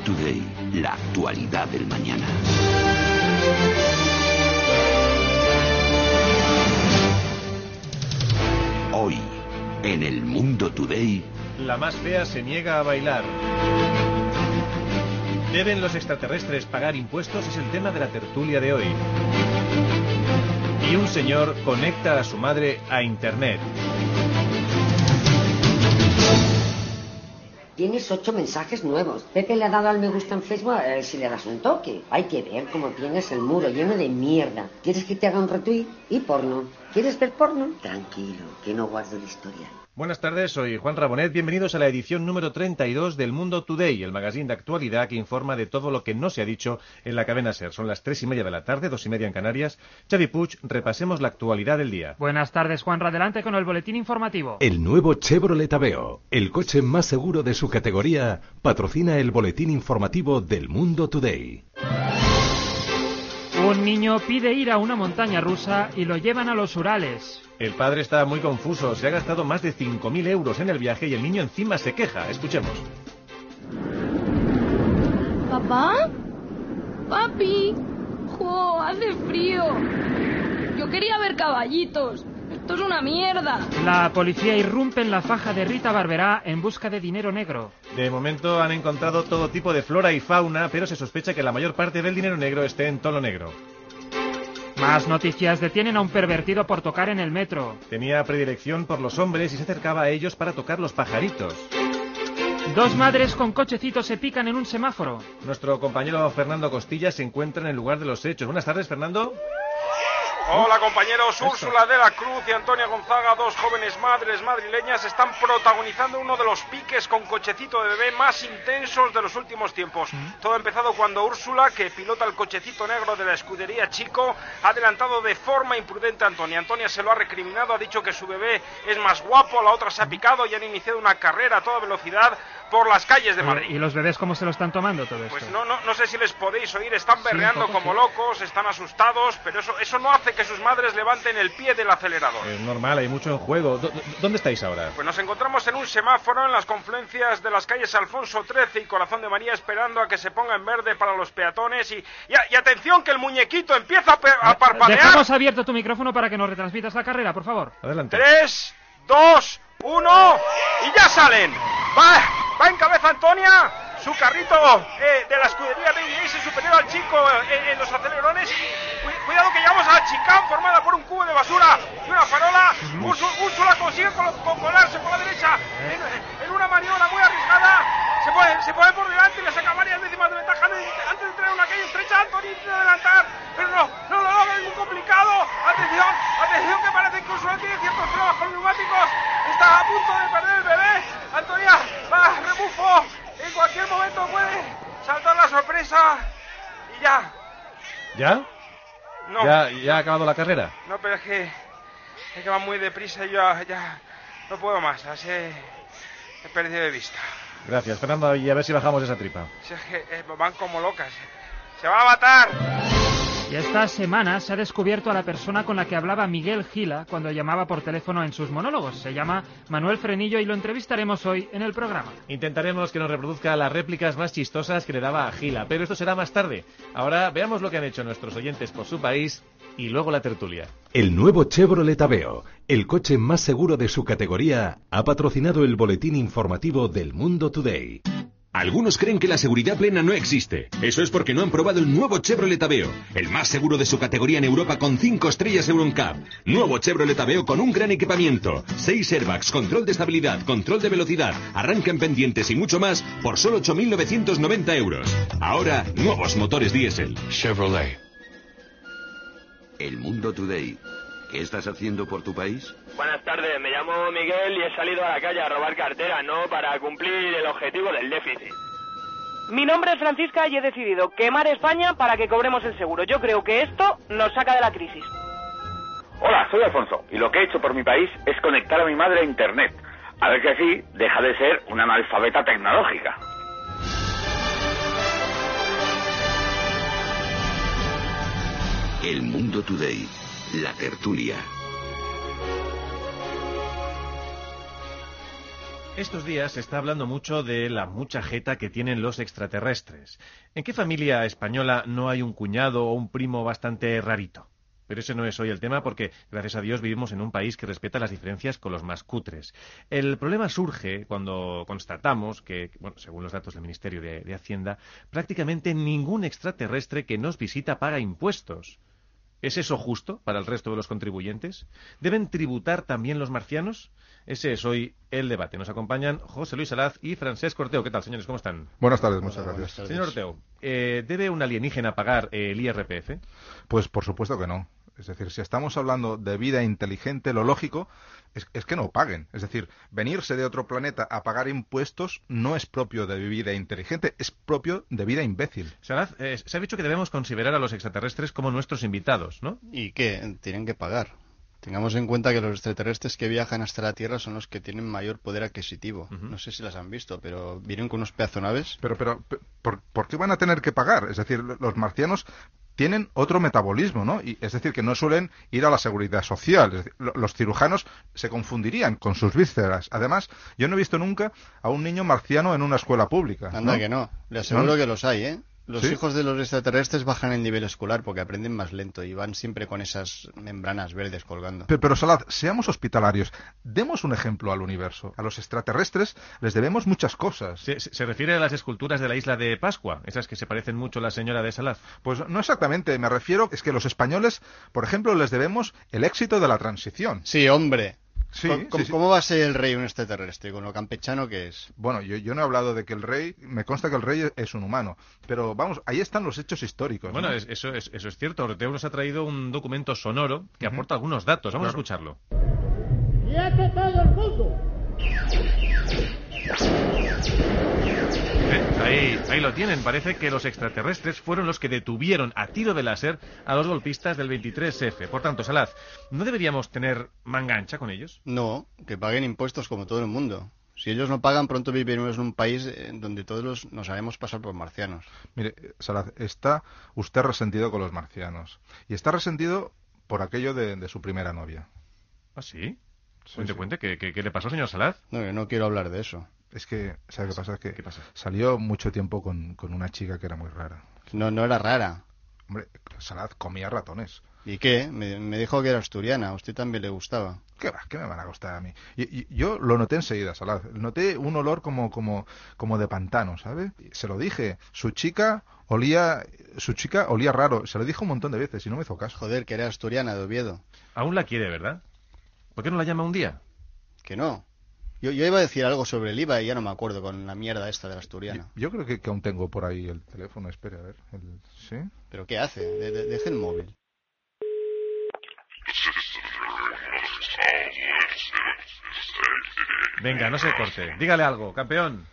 Today, la actualidad del mañana. Hoy, en el Mundo Today, La más fea se niega a bailar. ¿Deben los extraterrestres pagar impuestos? Es el tema de la tertulia de hoy. Y un señor conecta a su madre a Internet. Tienes ocho mensajes nuevos. Pepe le ha dado al me gusta en Facebook a ver si le das un toque. Hay que ver cómo tienes el muro lleno de mierda. ¿Quieres que te haga un retweet? Y porno. ¿Quieres ver porno? Tranquilo, que no guardo el historial. Buenas tardes, soy Juan Rabonet. Bienvenidos a la edición número 32 del Mundo Today, el magazine de actualidad que informa de todo lo que no se ha dicho en la cadena SER. Son las tres y media de la tarde, dos y media en Canarias. Xavi Puig, repasemos la actualidad del día. Buenas tardes, Juan. Adelante con el boletín informativo. El nuevo Chevrolet Aveo, el coche más seguro de su categoría, patrocina el boletín informativo del Mundo Today. Un niño pide ir a una montaña rusa y lo llevan a los Urales. El padre está muy confuso. Se ha gastado más de 5.000 euros en el viaje y el niño encima se queja. Escuchemos. ¿Papá? Papi. ¡Jo! Hace frío. Yo quería ver caballitos. Esto es una mierda. La policía irrumpe en la faja de Rita Barberá en busca de dinero negro. De momento han encontrado todo tipo de flora y fauna, pero se sospecha que la mayor parte del dinero negro esté en tono negro. Más noticias detienen a un pervertido por tocar en el metro. Tenía predilección por los hombres y se acercaba a ellos para tocar los pajaritos. Dos madres con cochecitos se pican en un semáforo. Nuestro compañero Fernando Costilla se encuentra en el lugar de los hechos. Buenas tardes, Fernando. Hola compañeros, Úrsula de la Cruz y Antonia Gonzaga, dos jóvenes madres madrileñas, están protagonizando uno de los piques con cochecito de bebé más intensos de los últimos tiempos. Todo ha empezado cuando Úrsula, que pilota el cochecito negro de la escudería Chico, ha adelantado de forma imprudente a Antonia. Antonia se lo ha recriminado, ha dicho que su bebé es más guapo, la otra se ha picado y han iniciado una carrera a toda velocidad por las calles de Madrid. ¿Y los bebés cómo se lo están tomando todo esto? Pues no, no, no sé si les podéis oír, están berreando poco, como sí. locos, están asustados, pero eso, eso no hace que sus madres levanten el pie del acelerador. Es normal, hay mucho en juego. ¿Dó- ¿Dónde estáis ahora? Pues nos encontramos en un semáforo en las confluencias de las calles Alfonso XIII y Corazón de María esperando a que se ponga en verde para los peatones y, y, atención que el muñequito empieza a, a parpadear. Dejamos abierto tu micrófono para que nos retransmitas la carrera, por favor. Adelante. Tres, dos, uno y ya salen. Va, va en cabeza Antonia. Su carrito eh, de la escudería Baby Ace superior al chico eh, en los acelerones. Cu- cuidado que llegamos a chicán formada por un cubo de basura y una farola. Úrsu- Úrsula consigue col- con- colarse por la derecha en, en una maniobra muy arriesgada. Se pone, se pone por delante y le saca varias décimas de ventaja antes de- antes de entrar en una calle estrecha. Antonio intenta adelantar, pero no, no lo logra, es muy complicado. Atención, atención que parece que Úrsula tiene ciertos problemas con neumáticos. Está a punto de perder el bebé. Antonia va, rebufo. En cualquier momento puede saltar la sorpresa. Y ya. ¿Ya? No, ¿Ya, ya ha acabado la carrera? no, pero es que, es que va muy deprisa y yo ya, ya no puedo más. Así he perdido de vista. Gracias, Fernando. Y a ver si bajamos esa tripa. Si es que eh, van como locas. Se va a matar. Y esta semana se ha descubierto a la persona con la que hablaba Miguel Gila cuando llamaba por teléfono en sus monólogos. Se llama Manuel Frenillo y lo entrevistaremos hoy en el programa. Intentaremos que nos reproduzca las réplicas más chistosas que le daba a Gila, pero esto será más tarde. Ahora veamos lo que han hecho nuestros oyentes por su país y luego la tertulia. El nuevo Chevrolet Aveo, el coche más seguro de su categoría, ha patrocinado el boletín informativo del Mundo Today. Algunos creen que la seguridad plena no existe. Eso es porque no han probado el nuevo Chevrolet Aveo, el más seguro de su categoría en Europa con 5 estrellas Euroncap. Nuevo Chevrolet Aveo con un gran equipamiento, 6 airbags, control de estabilidad, control de velocidad, arranque en pendientes y mucho más por solo 8.990 euros. Ahora, nuevos motores diésel. Chevrolet. El Mundo Today. ¿Qué estás haciendo por tu país? Buenas tardes, me llamo Miguel y he salido a la calle a robar cartera, no para cumplir el objetivo del déficit. Mi nombre es Francisca y he decidido quemar España para que cobremos el seguro. Yo creo que esto nos saca de la crisis. Hola, soy Alfonso y lo que he hecho por mi país es conectar a mi madre a Internet. A ver que así deja de ser una analfabeta tecnológica. El Mundo Today, la tertulia. Estos días se está hablando mucho de la mucha jeta que tienen los extraterrestres. ¿En qué familia española no hay un cuñado o un primo bastante rarito? Pero ese no es hoy el tema porque, gracias a Dios, vivimos en un país que respeta las diferencias con los más cutres. El problema surge cuando constatamos que, según los datos del Ministerio de Hacienda, prácticamente ningún extraterrestre que nos visita paga impuestos. ¿Es eso justo para el resto de los contribuyentes? ¿Deben tributar también los marcianos? Ese es hoy el debate. Nos acompañan José Luis Alaz y Francesc Orteo. ¿Qué tal, señores? ¿Cómo están? Buenas tardes, muchas gracias. Señor Orteo, eh, ¿debe un alienígena pagar el IRPF? Pues por supuesto que no. Es decir, si estamos hablando de vida inteligente, lo lógico es, es, que no paguen. Es decir, venirse de otro planeta a pagar impuestos no es propio de vida inteligente, es propio de vida imbécil. Eh, se ha dicho que debemos considerar a los extraterrestres como nuestros invitados, ¿no? ¿Y qué? Tienen que pagar. Tengamos en cuenta que los extraterrestres que viajan hasta la Tierra son los que tienen mayor poder adquisitivo. Uh -huh. No sé si las han visto, pero vienen con unos pedazonaves. Pero, pero, ¿por, ¿por qué van a tener que pagar? Es decir, los marcianos tienen otro metabolismo, ¿no? Y, es decir, que no suelen ir a la seguridad social. Decir, los cirujanos se confundirían con sus vísceras. Además, yo no he visto nunca a un niño marciano en una escuela pública. Anda ¿no? que no. Le aseguro ¿No? que los hay, ¿eh? Los ¿Sí? hijos de los extraterrestres bajan el nivel escolar porque aprenden más lento y van siempre con esas membranas verdes colgando. Pero, pero Salad, seamos hospitalarios. Demos un ejemplo al universo. A los extraterrestres les debemos muchas cosas. ¿Se, se refiere a las esculturas de la isla de Pascua? Esas que se parecen mucho a la señora de Salad. Pues no exactamente. Me refiero es que los españoles, por ejemplo, les debemos el éxito de la transición. Sí, hombre. Sí, ¿Cómo, sí, ¿Cómo, va a ser el rey un extraterrestre? ¿Con lo campechano que es? Bueno, yo, yo, no he hablado de que el rey, me consta que el rey es un humano, pero vamos, ahí están los hechos históricos. Bueno, ¿no? es, eso, es, eso es cierto. Orteo nos ha traído un documento sonoro que uh -huh. aporta algunos datos. Vamos claro. a escucharlo. ¡Quieto todo el mundo! ¿Eh? Ahí, ahí lo tienen. Parece que los extraterrestres fueron los que detuvieron a tiro de láser a los golpistas del 23F. Por tanto, Salaz, ¿no deberíamos tener mangancha con ellos? No, que paguen impuestos como todo el mundo. Si ellos no pagan, pronto viviremos en un país en donde todos los, nos haremos pasar por marcianos. Mire, Salaz, está usted resentido con los marcianos. Y está resentido por aquello de, de su primera novia. ¿Ah, sí? sí cuente, sí. cuente. ¿Qué, qué, qué le pasó, señor Salaz? No, no quiero hablar de eso. Es que, ¿sabes qué pasa? Es que ¿Qué pasa? salió mucho tiempo con, con, una chica que era muy rara. No, no era rara. Hombre, Salad comía ratones. ¿Y qué? Me, me, dijo que era asturiana. A usted también le gustaba. ¿Qué va? ¿Qué me van a gustar a mí? Y, y, yo lo noté enseguida, Salad. Noté un olor como, como, como de pantano, ¿sabe? Se lo dije. Su chica olía, su chica olía raro. Se lo dijo un montón de veces y no me hizo caso. Joder, que era asturiana de Oviedo. Aún la quiere, ¿verdad? ¿Por qué no la llama un día? Que no. Yo, yo, iba a decir algo sobre el IVA y ya no me acuerdo con la mierda esta de la asturiana. Yo, yo creo que, que, aún tengo por ahí el teléfono. Espere, a ver. El, ¿Sí? ¿Pero qué hace? De, de, deje el móvil. Venga, no se corte. Dígale algo, campeón.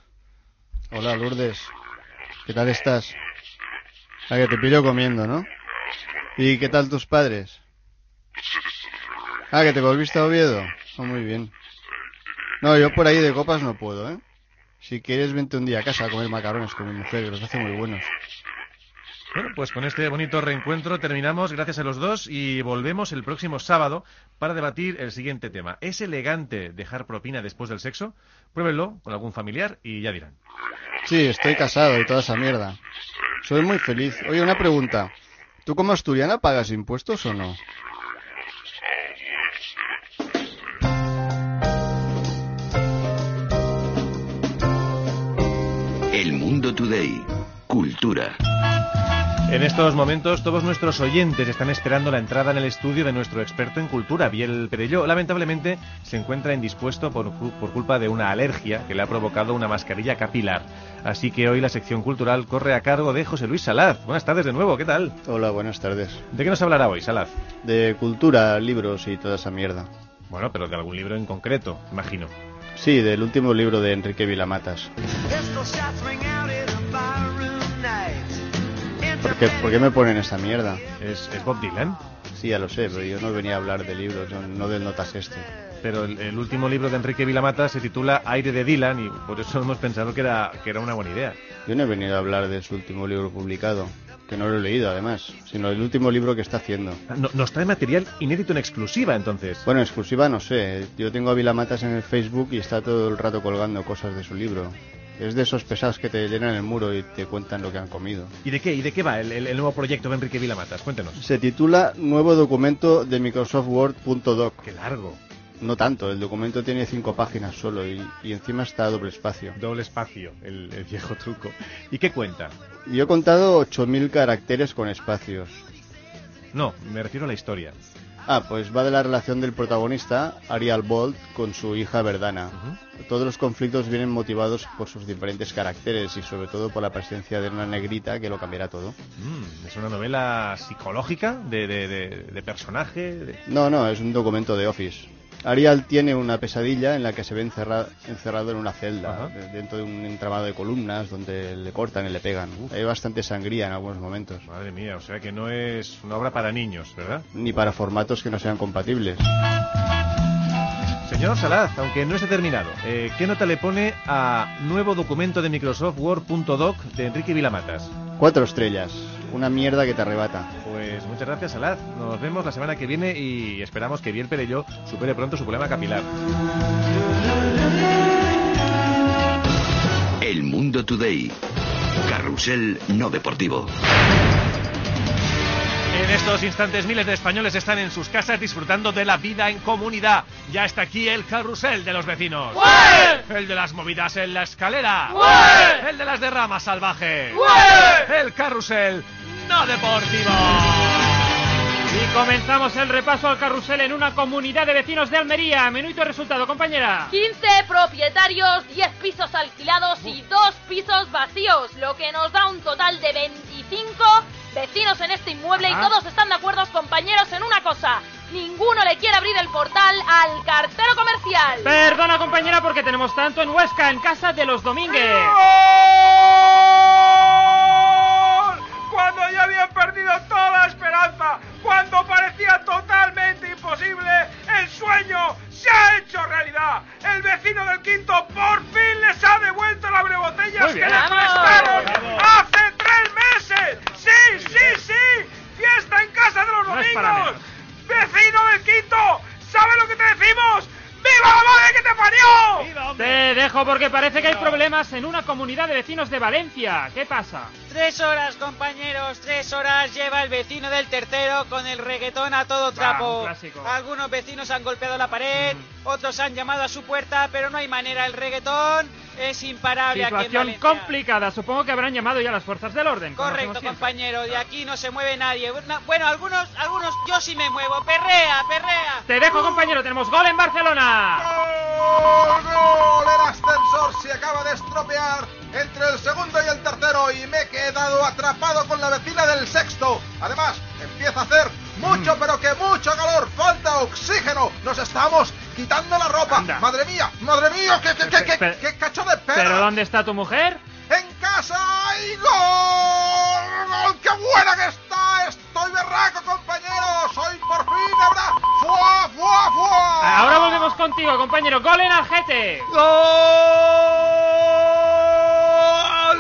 Hola, Lourdes. ¿Qué tal estás? Ah, que te pillo comiendo, ¿no? ¿Y qué tal tus padres? Ah, que te volviste a Oviedo. Oh, muy bien. No, yo por ahí de copas no puedo, ¿eh? Si quieres, vente un día a casa a comer macarrones con mi mujer, que los hace muy buenos. Bueno, pues con este bonito reencuentro terminamos, gracias a los dos, y volvemos el próximo sábado para debatir el siguiente tema. ¿Es elegante dejar propina después del sexo? Pruébenlo con algún familiar y ya dirán. Sí, estoy casado y toda esa mierda. Soy muy feliz. Oye, una pregunta. ¿Tú como asturiana pagas impuestos o no? Mundo Today. Cultura. En estos momentos todos nuestros oyentes están esperando la entrada en el estudio de nuestro experto en cultura, Biel Perelló. Lamentablemente se encuentra indispuesto por, por culpa de una alergia que le ha provocado una mascarilla capilar. Así que hoy la sección cultural corre a cargo de José Luis Salaz. Buenas tardes de nuevo, ¿qué tal? Hola, buenas tardes. ¿De qué nos hablará hoy, Salaz? De cultura, libros y toda esa mierda. Bueno, pero de algún libro en concreto, imagino. Sí, del último libro de Enrique Vilamatas. ¿Por qué, por qué me ponen esa mierda? ¿Es, ¿Es, Bob Dylan? Sí, ya lo sé, pero yo no venía a hablar de libros, no, no del notas este. Pero el, el, último libro de Enrique Vilamata se titula Aire de Dylan y por eso hemos pensado que era, que era una buena idea. Yo no he venido a hablar de su último libro publicado, que no lo he leído además, sino del último libro que está haciendo. No, nos trae material inédito en exclusiva entonces. Bueno, en exclusiva no sé, yo tengo a Vilamatas en el Facebook y está todo el rato colgando cosas de su libro. Es de esos pesados que te llenan el muro y te cuentan lo que han comido. ¿Y de qué? ¿Y de qué va el, el, el nuevo proyecto de Enrique Vilamatas? Cuéntenos. Se titula Nuevo documento de Microsoft Word.doc. ¡Qué largo! No tanto, el documento tiene cinco páginas solo y, y encima está a doble espacio. Doble espacio, el, el viejo truco. ¿Y qué cuenta? Yo he contado 8.000 caracteres con espacios. No, me refiero a la historia. Ah, pues va de la relación del protagonista, Ariel Bolt, con su hija Verdana. Uh -huh. Todos los conflictos vienen motivados por sus diferentes caracteres y sobre todo por la presencia de una negrita que lo cambiará todo. Mm, ¿Es una novela psicológica de, de, de, de personaje? No, no, es un documento de Office. Ariel tiene una pesadilla en la que se ve encerra, encerrado en una celda, dentro de un entramado de columnas donde le cortan y le pegan. Uf. Hay bastante sangría en algunos momentos. Madre mía, o sea que no es una obra para niños, ¿verdad? Ni para formatos que no sean compatibles. Señor Salaz, aunque no esté terminado, eh, ¿qué nota le pone a nuevo documento de Microsoft Word.doc de Enrique Vilamatas? Cuatro estrellas, una mierda que te arrebata. Pues muchas gracias, Salaz. Nos vemos la semana que viene y esperamos que Biel Perello supere pronto su problema capilar. El Mundo Today. Carrusel no deportivo. En estos instantes miles de españoles están en sus casas disfrutando de la vida en comunidad. Ya está aquí el carrusel de los vecinos. ¡Ué! El de las movidas en la escalera. ¡Ué! El de las derramas salvajes. ¡Ué! El carrusel no deportivo. Y comenzamos el repaso al carrusel en una comunidad de vecinos de Almería. Menuito resultado, compañera. 15 propietarios, 10 pisos alquilados y 2 pisos vacíos, lo que nos da un total de 25 vecinos en este inmueble Ajá. y todos están de acuerdo, compañeros, en una cosa. Ninguno le quiere abrir el portal al cartero comercial. Perdona, compañera, porque tenemos tanto en Huesca, en casa de los Domínguez. Cuando ya habían perdido toda esperanza, cuando parecía totalmente imposible, el sueño se ha hecho realidad. El vecino del quinto por fin les ha devuelto la botellas Muy que les prestaron hace tres meses. Sí, sí, sí. Fiesta en casa de los domingos. Vecino del quinto, ¿sabes lo que te decimos? ¡Viva la madre que te parió! Te dejo porque parece que hay problemas en una comunidad de vecinos de Valencia. ¿Qué pasa? Tres horas, compañeros, tres horas lleva el vecino del tercero con el reggaetón a todo trapo. clásico. Algunos vecinos han golpeado la pared, otros han llamado a su puerta, pero no hay manera. El reggaetón es imparable aquí en Situación Valencia. complicada. Supongo que habrán llamado ya las fuerzas del orden. Correcto, compañero, de aquí no se mueve nadie. Bueno, Bueno, algunos, algunos, yo sí me muevo. Perrea, perrea. Te dejo, compañero. Tenemos gol en Barcelona. ¡Gol! ¡Gol! El ascensor se acaba de estropear entre el segundo y el tercero y me he quedado atrapado con la vecina del sexto. Además, empieza a hacer mucho, pero que mucho calor. Falta oxígeno. Nos estamos quitando la ropa. Anda. Madre mía, madre mía, qué, qué, qué, qué, qué cacho de perra. ¿Pero dónde está tu mujer? En casa y gol. ¡Qué buena que está! Estoy berraco, compañeros. Hoy por fin habrá ¡Fua, fua, fua! Ahora volvemos contigo, compañero. Gol en Algete.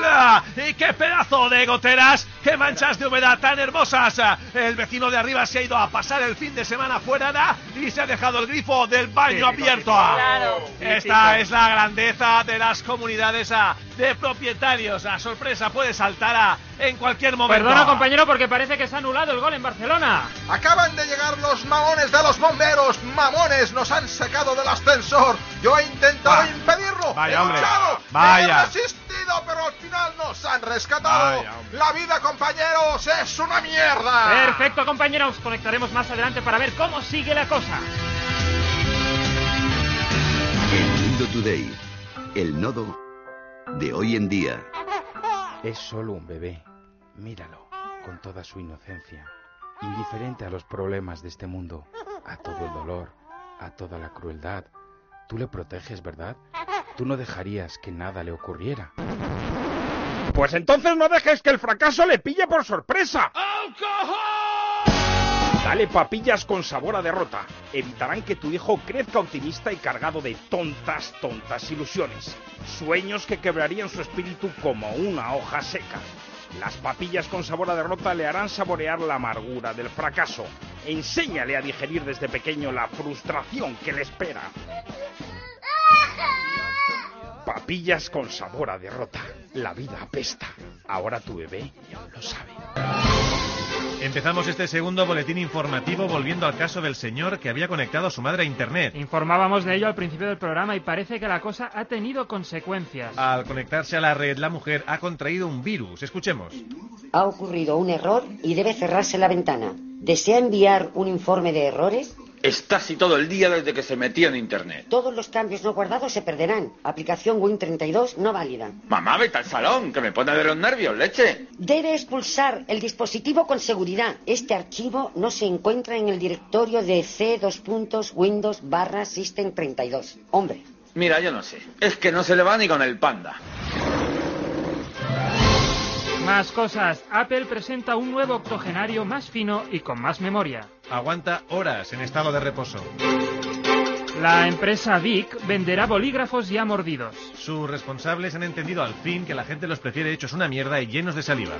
¡Hola! ¡Y qué pedazo de goteras! ¡Qué manchas de humedad tan hermosas! El vecino de arriba se ha ido a pasar el fin de semana fuera ¿da? y se ha dejado el grifo del baño abierto. Claro. Esta es la grandeza de las comunidades ah, de propietarios. La sorpresa puede saltar ah, en cualquier momento. Perdona, compañero, porque parece que se ha anulado el gol en Barcelona. Acaban de llegar los mamones de los bomberos. Mamones, nos han sacado del ascensor. Yo he intentado Va. impedirlo. Vaya, he hombre. luchado, Vaya. He resistido, pero al final no ¡Nos han rescatado! Vaya. ¡La vida, compañeros, es una mierda! Perfecto, compañeros. Conectaremos más adelante para ver cómo sigue la cosa. El Mundo Today. El nodo de hoy en día. Es solo un bebé. Míralo, con toda su inocencia, indiferente a los problemas de este mundo, a todo el dolor, a toda la crueldad. Tú le proteges, ¿verdad? Tú no dejarías que nada le ocurriera. Pues entonces no dejes que el fracaso le pille por sorpresa. Dale papillas con sabor a derrota. Evitarán que tu hijo crezca optimista y cargado de tontas, tontas ilusiones. Sueños que quebrarían su espíritu como una hoja seca. Las papillas con sabor a derrota le harán saborear la amargura del fracaso. Enséñale a digerir desde pequeño la frustración que le espera. Papillas con sabor a derrota. La vida apesta. Ahora tu bebé lo sabe. Empezamos este segundo boletín informativo volviendo al caso del señor que había conectado a su madre a Internet. Informábamos de ello al principio del programa y parece que la cosa ha tenido consecuencias. Al conectarse a la red, la mujer ha contraído un virus. Escuchemos. Ha ocurrido un error y debe cerrarse la ventana. ¿Desea enviar un informe de errores? Está así todo el día desde que se metió en internet. Todos los cambios no guardados se perderán. Aplicación Win32 no válida. Mamá, vete al salón, que me pone de los nervios, leche. Debe expulsar el dispositivo con seguridad. Este archivo no se encuentra en el directorio de C Windows barra System 32. Hombre. Mira, yo no sé. Es que no se le va ni con el panda. Más cosas. Apple presenta un nuevo octogenario más fino y con más memoria. Aguanta horas en estado de reposo. La empresa Vic venderá bolígrafos ya mordidos. Sus responsables han entendido al fin que la gente los prefiere hechos una mierda y llenos de saliva.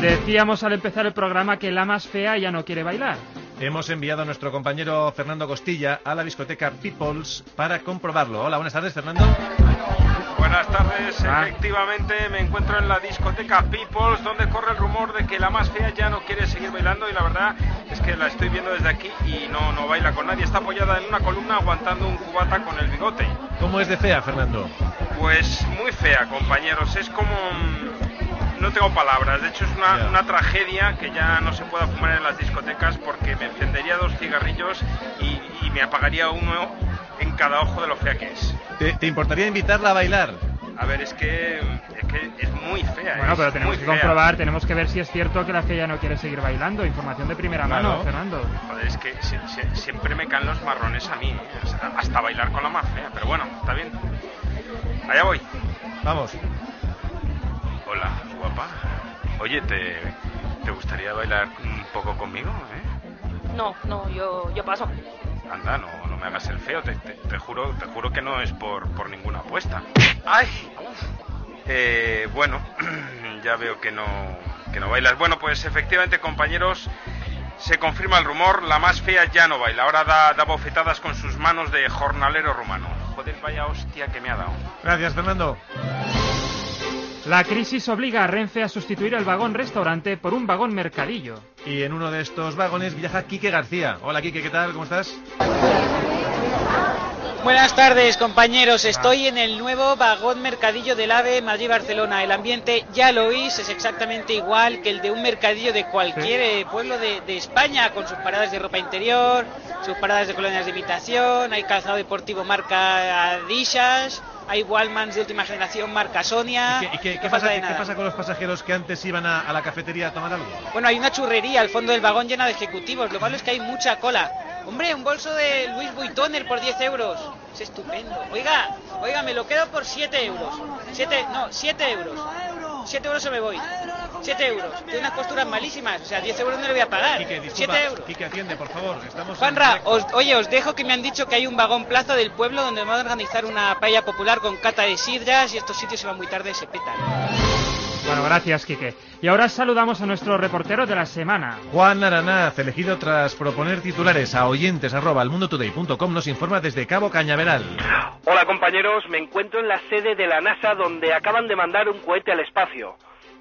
Decíamos al empezar el programa que la más fea ya no quiere bailar. Hemos enviado a nuestro compañero Fernando Costilla a la discoteca Peoples para comprobarlo. Hola, buenas tardes, Fernando. Buenas tardes, efectivamente me encuentro en la discoteca Peoples donde corre el rumor de que la más fea ya no quiere seguir bailando y la verdad es que la estoy viendo desde aquí y no, no baila con nadie, está apoyada en una columna aguantando un cubata con el bigote. ¿Cómo es de fea, Fernando? Pues muy fea, compañeros, es como... mm, No tengo palabras, de hecho es una, una tragedia que ya no se pueda fumar en las discotecas porque me encendería dos cigarrillos y, y me apagaría uno en cada ojo de lo fea que es. ¿Te, te importaría invitarla a bailar? A ver, es que es, que es muy fea. Bueno, pero tenemos que fea. comprobar, tenemos que ver si es cierto que la fea ya no quiere seguir bailando. Información de primera Claro. mano, Fernando. Joder, es que se- se- siempre me caen los marrones a mí, ¿eh? Hasta bailar con la más fea, pero bueno, está bien. Allá voy. Vamos. Hola, guapa. Oye, ¿te, te gustaría bailar un poco conmigo, eh? No, no, yo, yo paso. Anda, no, no me hagas el feo, te, te- te juro, te juro que no es por, por ninguna apuesta. ¡Ay! Eh, bueno, ya veo que no, que no bailas. Bueno, pues efectivamente, compañeros, se confirma el rumor, la más fea ya no baila, ahora da, da bofetadas con sus manos de jornalero rumano. Joder, vaya hostia que me ha dado. Gracias, Fernando. La crisis obliga a Renfe a sustituir el vagón restaurante por un vagón mercadillo. Y en uno de estos vagones viaja Quique García. Hola, Quique, ¿qué tal? ¿Cómo estás? Buenas tardes, compañeros. Estoy en el nuevo vagón mercadillo del AVE Madrid-Barcelona. El ambiente, ya lo oís, es exactamente igual que el de un mercadillo de cualquier eh, pueblo de, de España, con sus paradas de ropa interior, sus paradas de colonias de imitación, hay calzado deportivo marca Adidas, hay Wallmans de última generación marca Sonia. ¿Y qué, qué- no qué falta pasa, qué con los pasajeros que antes iban a, a la cafetería a tomar algo? Bueno, hay una churrería al fondo del vagón llena de ejecutivos. Lo malo es que hay mucha cola. Hombre, un bolso de Louis Vuitton por 10 euros. Es estupendo. Oiga, oiga, me lo quedo por 7 euros. 7, no, 7 euros. 7 euros o me voy. 7 euros. Tiene unas costuras malísimas. O sea, 10 euros no le voy a pagar. Quique, disculpa. 7 euros. Quique, atiende, por favor. Estamos Juanra, os- oye, os dejo que me han dicho que hay un vagón plaza del pueblo donde van a organizar una paella popular con cata de sidras y estos sitios se van muy tarde y se petan. Bueno, gracias, Quique. Y ahora saludamos a nuestro reportero de la semana. Juan Aranaz, elegido tras proponer titulares a oyentes arroba almundotoday.com, nos informa desde Cabo Cañaveral. Hola compañeros, me encuentro en la sede de la NASA donde acaban de mandar un cohete al espacio.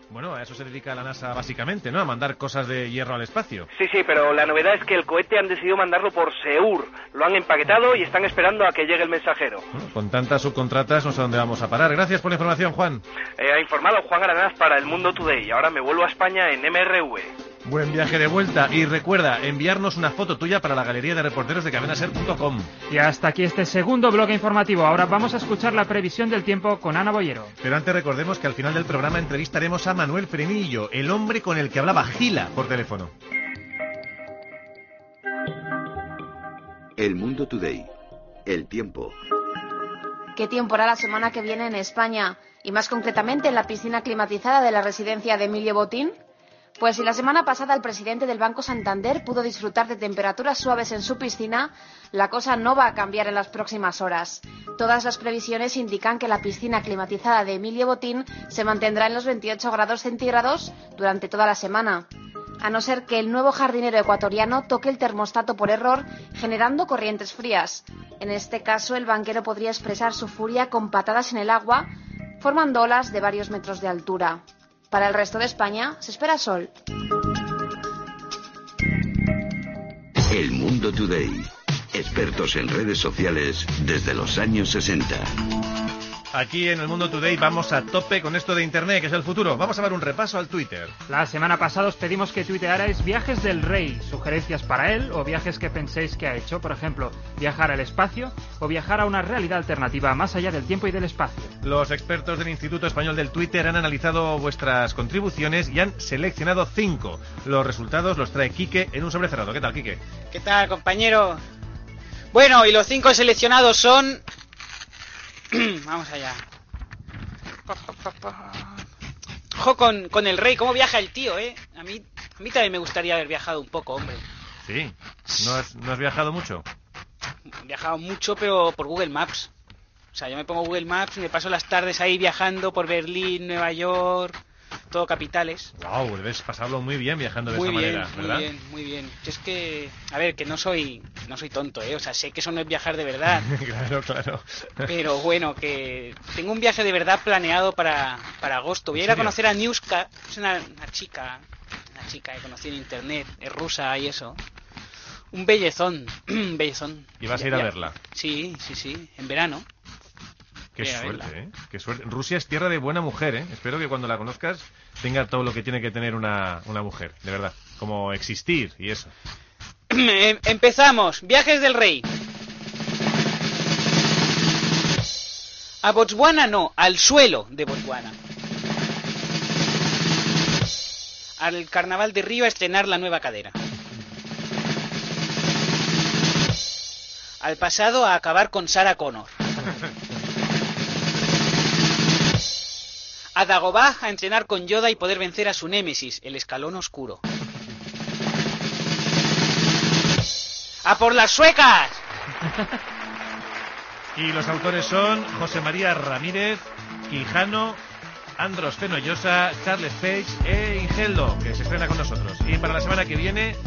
Bueno, a eso se dedica la NASA básicamente, ¿no? A mandar cosas de hierro al espacio. Sí, sí, pero la novedad es que el cohete han decidido mandarlo por Seur. Lo han empaquetado y están esperando a que llegue el mensajero. Bueno, con tantas subcontratas no sé dónde vamos a parar. Gracias por la información, Juan. Eh, ha informado Juan Aranaz para El Mundo Today. Ahora me vuelvo a España en MRV. Buen viaje de vuelta y recuerda enviarnos una foto tuya para la galería de reporteros de cadenaser.com. Y hasta aquí este segundo bloque informativo. Ahora vamos a escuchar la previsión del tiempo con Ana Boyero. Pero antes recordemos que al final del programa entrevistaremos a Manuel Frenillo, el hombre con el que hablaba Gila por teléfono. El Mundo Today. El tiempo. ¿Qué tiempo hará la semana que viene en España? Y más concretamente en la piscina climatizada de la residencia de Emilio Botín. Pues si la semana pasada el presidente del Banco Santander pudo disfrutar de temperaturas suaves en su piscina, la cosa no va a cambiar en las próximas horas. Todas las previsiones indican que la piscina climatizada de Emilio Botín se mantendrá en los 28 grados centígrados durante toda la semana. A no ser que el nuevo jardinero ecuatoriano toque el termostato por error, generando corrientes frías. En este caso, el banquero podría expresar su furia con patadas en el agua, formando olas de varios metros de altura. Para el resto de España se espera sol. El Mundo Today. Expertos en redes sociales desde los años 60. Aquí en el Mundo Today vamos a tope con esto de Internet, que es el futuro. Vamos a dar un repaso al Twitter. La semana pasada os pedimos que tuitearais viajes del rey, sugerencias para él o viajes que penséis que ha hecho. Por ejemplo, viajar al espacio o viajar a una realidad alternativa más allá del tiempo y del espacio. Los expertos del Instituto Español del Twitter han analizado vuestras contribuciones y han seleccionado cinco. Los resultados los trae Quique en un sobre cerrado. ¿Qué tal, Quique? ¿Qué tal, compañero? Bueno, y los cinco seleccionados son... Vamos allá. Ojo con, con el rey, cómo viaja el tío, ¿eh? A mí, a mí también me gustaría haber viajado un poco, hombre. Sí. ¿No has, ¿No has viajado mucho? He viajado mucho, pero por Google Maps. O sea, yo me pongo Google Maps y me paso las tardes ahí viajando por Berlín, Nueva York, todo capitales. Wow, debes pasarlo muy bien viajando de muy esa bien, manera, muy ¿verdad? bien, muy bien. Yo es que, a ver, que no soy, no soy tonto, ¿eh? O sea, sé que eso no es viajar de verdad. claro, claro. Pero bueno, que tengo un viaje de verdad planeado para, para agosto. Voy a ir a conocer a Niuska, es una, una chica, una chica que conocí en internet, es rusa y eso. Un bellezón, un bellezón. ¿Y vas a ir a verla? Sí, sí, sí, en verano. Qué suerte, verla. ¿eh? Qué suerte. Rusia es tierra de buena mujer, ¿eh? Espero que cuando la conozcas tenga todo lo que tiene que tener una, una mujer, de verdad. Como existir y eso. Em- Empezamos, viajes del rey. A Botswana no, al suelo de Botswana. Al carnaval de Río a estrenar la nueva cadera. Al pasado a acabar con Sarah Connor. A Dagobah a entrenar con Yoda y poder vencer a su némesis, el escalón oscuro. ¡A por las suecas! Y los autores son José María Ramírez, Quijano, Andros Fenollosa, Charles Page e Ingeldo, que se estrena con nosotros. Y para la semana que viene,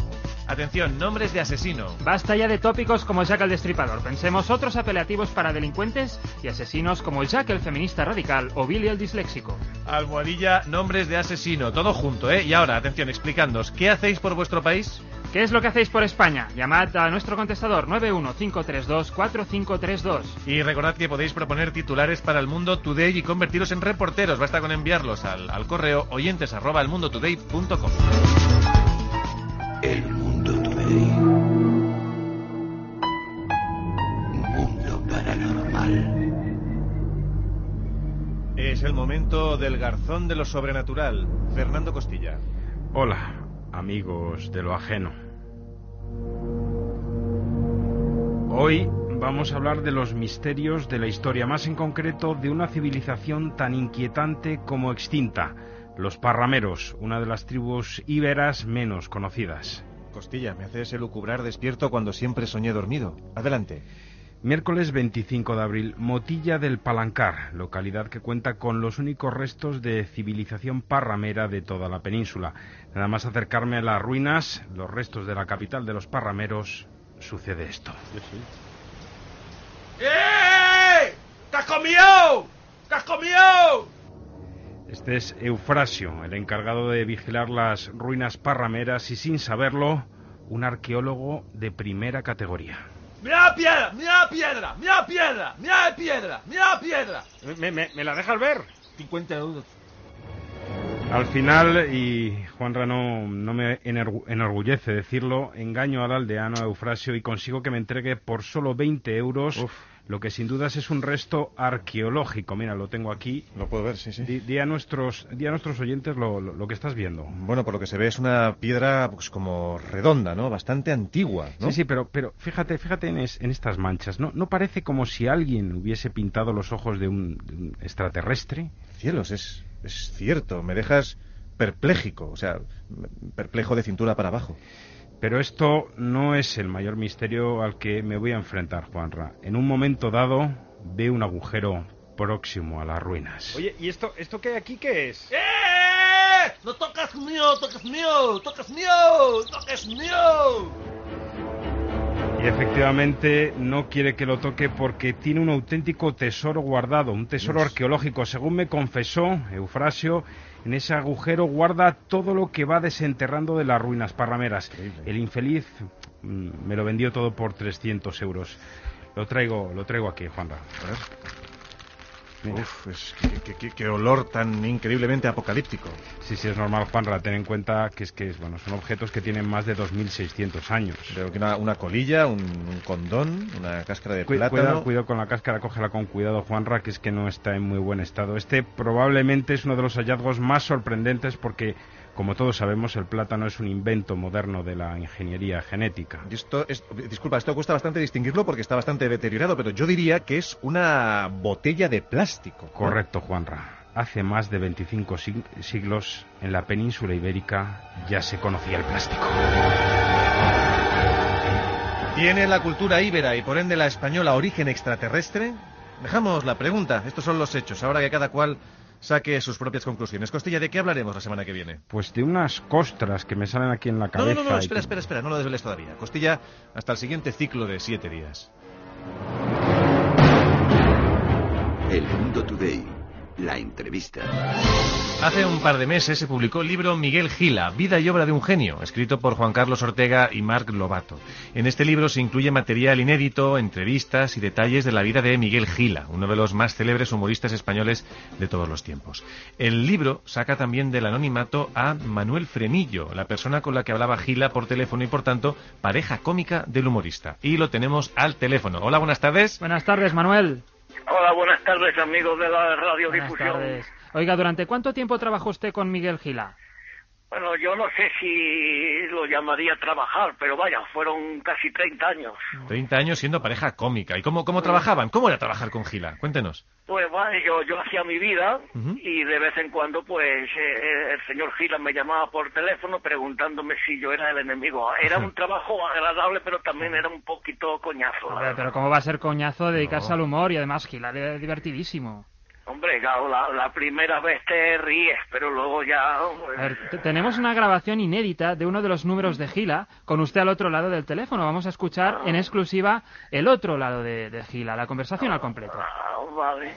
atención, nombres de asesino. Basta ya de tópicos como Jack el Destripador. Pensemos otros apelativos para delincuentes y asesinos como Jack el feminista radical o Billy el disléxico. Almohadilla, nombres de asesino, todo junto, ¿eh? Y ahora, atención, explicándoos, ¿qué hacéis por vuestro país? ¿Qué es lo que hacéis por España? Llamad a nuestro contestador 915324532. Y recordad que podéis proponer titulares para el Mundo Today y convertiros en reporteros. Basta con enviarlos al, al correo oyentes arroba elmundotoday.com. El Mundo paranormal. Es el momento del garzón de lo sobrenatural. Fernando Costilla. Hola, amigos de lo ajeno. Hoy vamos a hablar de los misterios de la historia, más en concreto de una civilización tan inquietante como extinta, los parrameros, una de las tribus íberas menos conocidas. Costilla, me haces elucubrar despierto cuando siempre soñé dormido. Adelante. Miércoles 25 de abril, Motilla del Palancar, localidad que cuenta con los únicos restos de civilización parramera de toda la península. Nada más acercarme a las ruinas, los restos de la capital de los parrameros, sucede esto. ¡Eh! ¿Qué has comido? ¿Qué has comido? Este es Eufrasio, el encargado de vigilar las ruinas parrameras y sin saberlo, un arqueólogo de primera categoría. ¡Mira piedra! ¡Mira piedra! ¡Mira piedra! ¡Mira piedra! ¡Mira piedra! ¿Me, me, me la dejas ver? 50 euros. Al final, y Juan Rano no me enorgu- enorgullece decirlo, engaño al aldeano Eufrasio y consigo que me entregue por solo 20 euros lo que sin dudas es un resto arqueológico. Mira, lo tengo aquí. Lo puedo ver, sí, sí. Di, di a, nuestros, di a nuestros oyentes lo, lo- lo que estás viendo. Bueno, por lo que se ve es una piedra pues como redonda, ¿no? Bastante antigua, ¿no? Sí, sí, pero, pero fíjate, fíjate en, es- en estas manchas. ¿No, ¿No parece como si alguien hubiese pintado los ojos de un, de un extraterrestre? Cielos, es, es cierto. Me dejas perpléjico, o sea, perplejo de cintura para abajo. Pero esto no es el mayor misterio al que me voy a enfrentar, Juanra. En un momento dado veo un agujero próximo a las ruinas. Oye, ¿y esto, esto qué hay aquí qué es? ¡Eh! ¡No tocas mío! ¡Tocas mío! ¡Tocas mío! ¡Tocas mío! Y efectivamente no quiere que lo toque porque tiene un auténtico tesoro guardado, un tesoro arqueológico. Según me confesó Eufrasio, en ese agujero guarda todo lo que va desenterrando de las ruinas parrameras. El infeliz mm, me lo vendió todo por 300 euros. Lo traigo, lo traigo aquí, Juanra. Mira. Uf, es que, que- que- que olor tan increíblemente apocalíptico. Sí, sí, es normal, Juanra. Ten en cuenta que es que bueno, son objetos que tienen más de 2.600 años. Veo que una, una colilla, un, un condón, una cáscara de Cu- plátano. Cuidado, cuidado con la cáscara, cógela con cuidado, Juanra, que es que no está en muy buen estado. Este probablemente es uno de los hallazgos más sorprendentes porque, como todos sabemos, el plátano es un invento moderno de la ingeniería genética. Y esto es- disculpa, esto cuesta bastante distinguirlo porque está bastante deteriorado, pero yo diría que es una botella de plástico. ¿no? Correcto, Juanra. Hace más de 25 sig- siglos, en la península ibérica, ya se conocía el plástico. ¿Tiene la cultura íbera y por ende la española origen extraterrestre? Dejamos la pregunta, estos son los hechos, ahora que cada cual saque sus propias conclusiones. Costilla, ¿de qué hablaremos la semana que viene? Pues de unas costras que me salen aquí en la No, cabeza. no, no, no, y espera, que- espera, espera, no lo desveles todavía. Costilla, hasta el siguiente ciclo de siete días. El Mundo Today. La entrevista. Hace un par de meses se publicó el libro Miguel Gila, Vida y obra de un genio, escrito por Juan Carlos Ortega y Marc Lobato. En este libro se incluye material inédito, entrevistas y detalles de la vida de Miguel Gila, uno de los más célebres humoristas españoles de todos los tiempos. El libro saca también del anonimato a Manuel Fremillo, la persona con la que hablaba Gila por teléfono y por tanto pareja cómica del humorista. Y lo tenemos al teléfono. Hola, buenas tardes. Buenas tardes, Manuel. Hola, buenas tardes, amigos de la radiodifusión. tardes. Oiga, ¿durante cuánto tiempo trabajó usted con Miguel Gila? Bueno, yo no sé si lo llamaría trabajar, pero vaya, fueron casi 30 años. 30 años siendo pareja cómica. ¿Y cómo, cómo trabajaban? ¿Cómo era trabajar con Gila? Cuéntenos. Pues vale, yo, yo hacía mi vida Ujú. y de vez en cuando, pues, eh, el señor Gila me llamaba por teléfono preguntándome si yo era el enemigo. Era un trabajo agradable, pero también era un poquito coñazo. Hombre, pero ¿cómo va a ser coñazo dedicarse al humor? Y además Gila era divertidísimo. Hombre, claro, la, la primera vez te ríes, pero luego ya... pues, A ver, te- tenemos una grabación inédita de uno de los números de Gila con usted al otro lado del teléfono. Vamos a escuchar en exclusiva el otro lado de, de Gila, la conversación al completo. ah, vale.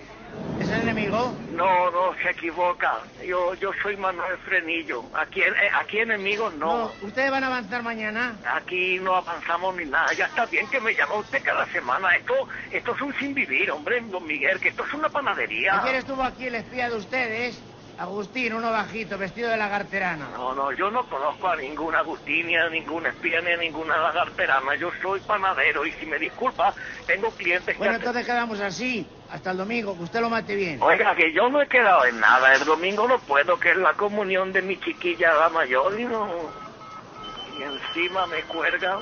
¿Es el enemigo? No, no, se equivoca. Yo, yo soy Manuel Frenillo. Aquí, eh, aquí enemigos no. ¿Ustedes van a avanzar mañana? Aquí no avanzamos ni nada. Ya está bien que me llama usted cada semana. Esto, esto es un sin vivir, hombre, don Miguel, que esto es una panadería. Ayer estuvo aquí el espía de ustedes, Agustín, uno bajito, vestido de lagarterano. No, no, yo no conozco a ningún Agustín, ni a ningún espía, ni a ninguna lagarterana. Yo soy panadero y si me disculpa, tengo clientes Bueno, que... entonces quedamos así, hasta el domingo, que usted lo mate bien. Oiga, que yo no he quedado en nada. El domingo no puedo, que es la comunión de mi chiquilla, la mayor, y no... Y encima me cuelgan.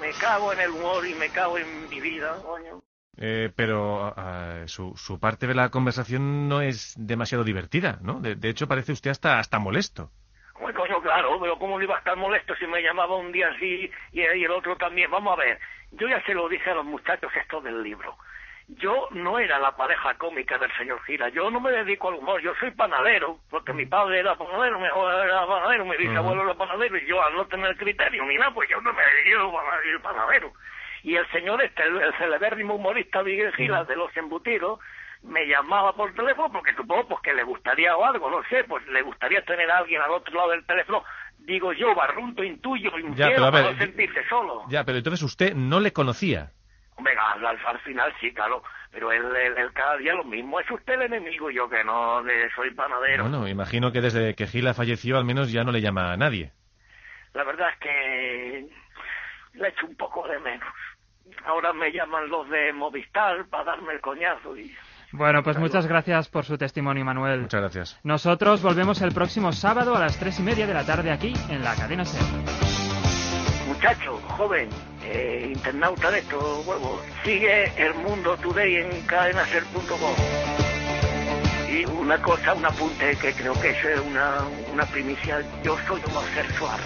Me cago en el humor y me cago en mi vida, coño. Eh, pero ah, su, su parte de la conversación no es demasiado divertida, ¿no? De, de hecho, parece usted hasta, hasta molesto. Bueno, coño, claro, pero ¿cómo le iba a estar molesto si me llamaba un día así y, y el otro también? Vamos a ver, yo ya se lo dije a los muchachos esto del libro. Yo no era la pareja cómica del señor Gira, yo no me dedico al humor, yo soy panadero, porque mi padre era panadero, mi abuelo era panadero, mi bisabuelo era panadero, y yo al no tener criterio ni nada, pues yo no me dedico a ir panadero. Y el señor este, el, el celebérrimo humorista Miguel Gila de los embutidos, me llamaba por teléfono porque supongo pues que le gustaría o algo, no sé, pues le gustaría tener a alguien al otro lado del teléfono, digo yo, barrunto, intuyo, infiel, para ver, no sentirse solo. Ya, pero entonces usted no le conocía. Hombre, al, al- al final sí, claro, pero él, él- él cada día lo mismo, es usted el enemigo, yo que no de- soy panadero. Bueno, imagino que desde que Gila falleció al menos ya no le llama a nadie. La verdad es que le echo un poco de menos. Ahora me llaman los de Movistar para darme el coñazo y... Bueno, pues muchas gracias por su testimonio, Manuel. Muchas gracias. Nosotros volvemos el próximo sábado a las tres y media de la tarde aquí en la cadena SER. Muchacho, joven, eh, internauta de estos huevos, sigue el mundo today en cadenaser.com. Y una cosa, un apunte que creo que es una, una primicia, yo soy homosexual.